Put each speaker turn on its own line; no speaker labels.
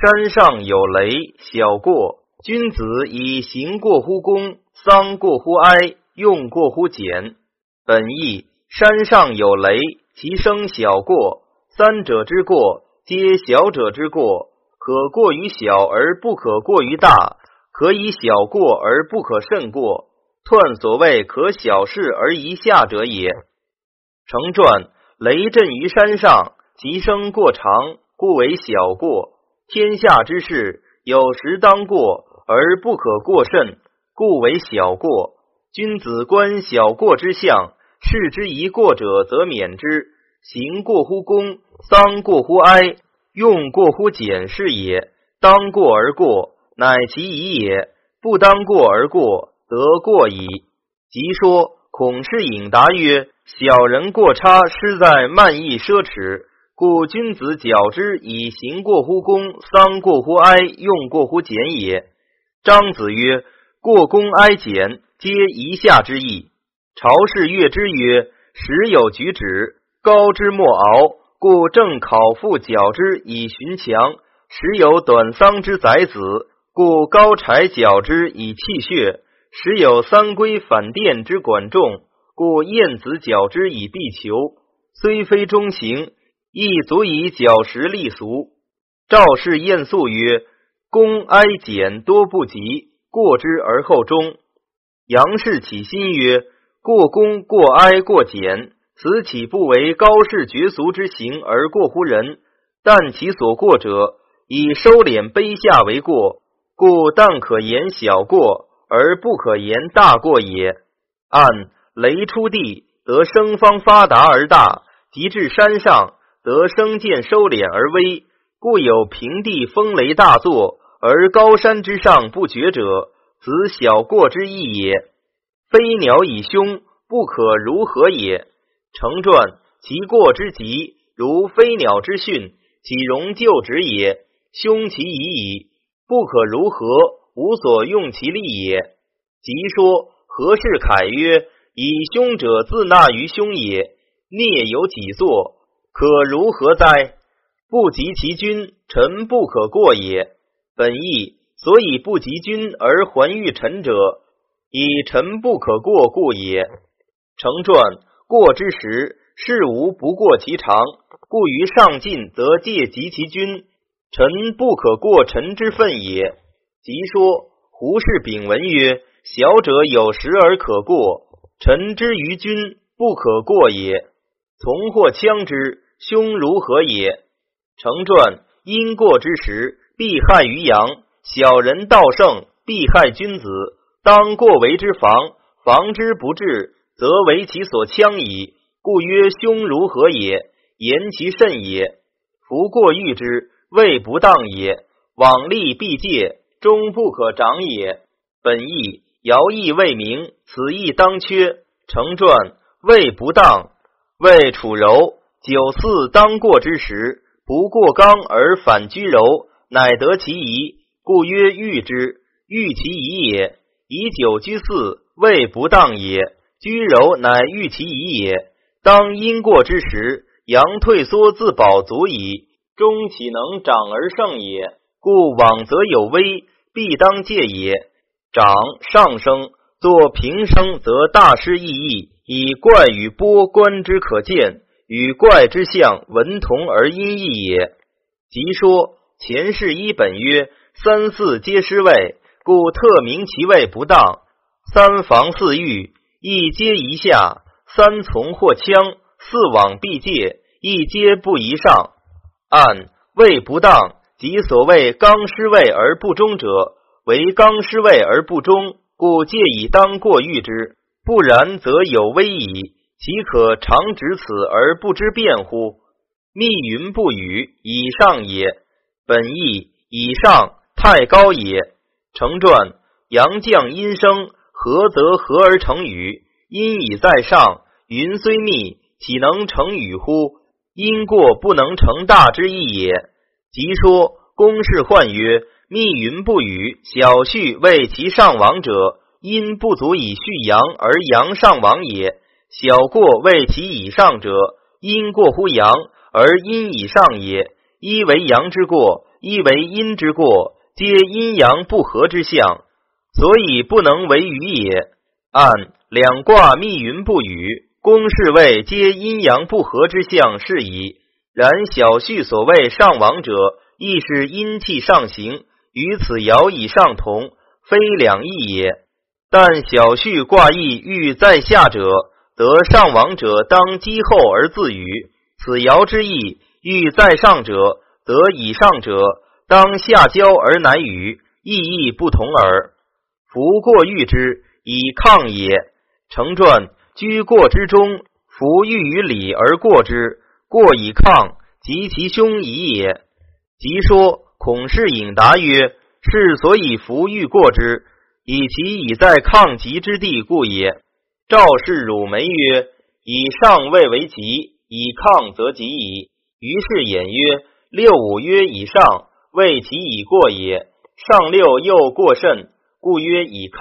山上有雷，小过。君子以行过乎功，丧过乎哀，用过乎俭。本意山上有雷，其声小过。三者之过，皆小者之过。可过于小而不可过于大，可以小过而不可甚过。彖所谓可小事而一下者也。成传雷震于山上，其声过长，故为小过。天下之事，有时当过而不可过甚，故为小过。君子观小过之象，视之一过者，则免之。行过乎公，丧过乎哀，用过乎俭，是也。当过而过，乃其宜也；不当过而过，得过矣。即说孔氏引答曰：“小人过差，失在慢意奢侈。”故君子矫之以行过乎公，丧过乎哀，用过乎俭也。张子曰：“过公哀俭，皆一下之意。”朝士悦之曰：“时有举止，高之莫熬，故正考复矫之以寻强；时有短丧之宰子，故高柴矫之以气血；时有三归反殿之管仲，故晏子矫之以必求。虽非中行。”亦足以矫实立俗。赵氏晏肃曰：“公哀俭多不及，过之而后忠。”杨氏起心曰：“过公过哀过俭，此岂不为高士绝俗之行而过乎人？但其所过者，以收敛卑下为过，故但可言小过，而不可言大过也。按雷出地，得生方发达而大，及至山上。”得生渐收敛而微，故有平地风雷大作，而高山之上不绝者，此小过之意也。飞鸟以凶，不可如何也？成传其过之极，如飞鸟之训，岂容就止也？凶其已矣，不可如何，无所用其力也。即说何事凯曰：以凶者自纳于凶也，孽有几作？可如何哉？不及其君，臣不可过也。本意所以不及君而还欲臣者，以臣不可过故也。成传过之时，事无不过其常，故于上进则戒及其君。臣不可过臣之分也。即说胡氏丙文曰：小者有时而可过，臣之于君不可过也。从或枪之，凶如何也？成传因过之时，必害于阳。小人道圣，必害君子。当过为之防，防之不至，则为其所戕矣。故曰凶如何也？言其甚也。夫过欲之，谓不当也。往利必戒，终不可长也。本意尧义未明，此意当缺。成传谓不当。谓楚柔九四当过之时，不过刚而反居柔，乃得其宜，故曰欲之。欲其宜也。以九居四，未不当也。居柔乃欲其宜也。当因过之时，阳退缩自保足矣，终岂能长而胜也？故往则有危，必当戒也。长上升，作平生，则大失意义。以怪与波观之可见，与怪之象文同而音异也。即说前世一本曰三四皆失位，故特名其位不当。三防四御，一皆一下；三从或枪，四往必戒，一皆不宜上。按位不当，即所谓刚失位而不忠者，为刚失位而不忠，故戒以当过誉之。不然则有危矣，岂可常指此而不知辩乎？密云不语，以上也。本意以上太高也。成传阳降阴生，何则何而成雨。阴已在上，云虽密，岂能成雨乎？因过不能成大之意也。即说公事患曰：密云不语，小畜为其上亡者。因不足以畜阳而阳上亡也。小过为其以上者，阴过乎阳而阴以上也。一为阳之过，一为阴之过，皆阴阳不和之象，所以不能为雨也。按两卦密云不雨，公事位皆阴阳不和之象是矣。然小畜所谓上往者，亦是阴气上行，与此爻以上同，非两义也。但小畜卦意欲在下者，得上往者当积后而自语；此爻之意欲在上者，得以上者当下交而难语，意义不同耳。夫过欲之，以抗也。成传居过之中，夫欲于理而过之，过以抗，及其凶矣也。即说孔氏引答曰：“是所以弗欲过之。”以其已在抗极之地故也。赵氏汝眉曰：“以上位为吉，以抗则吉矣。”于是演曰：“六五曰以上，谓其已过也。上六又过甚，故曰以抗。”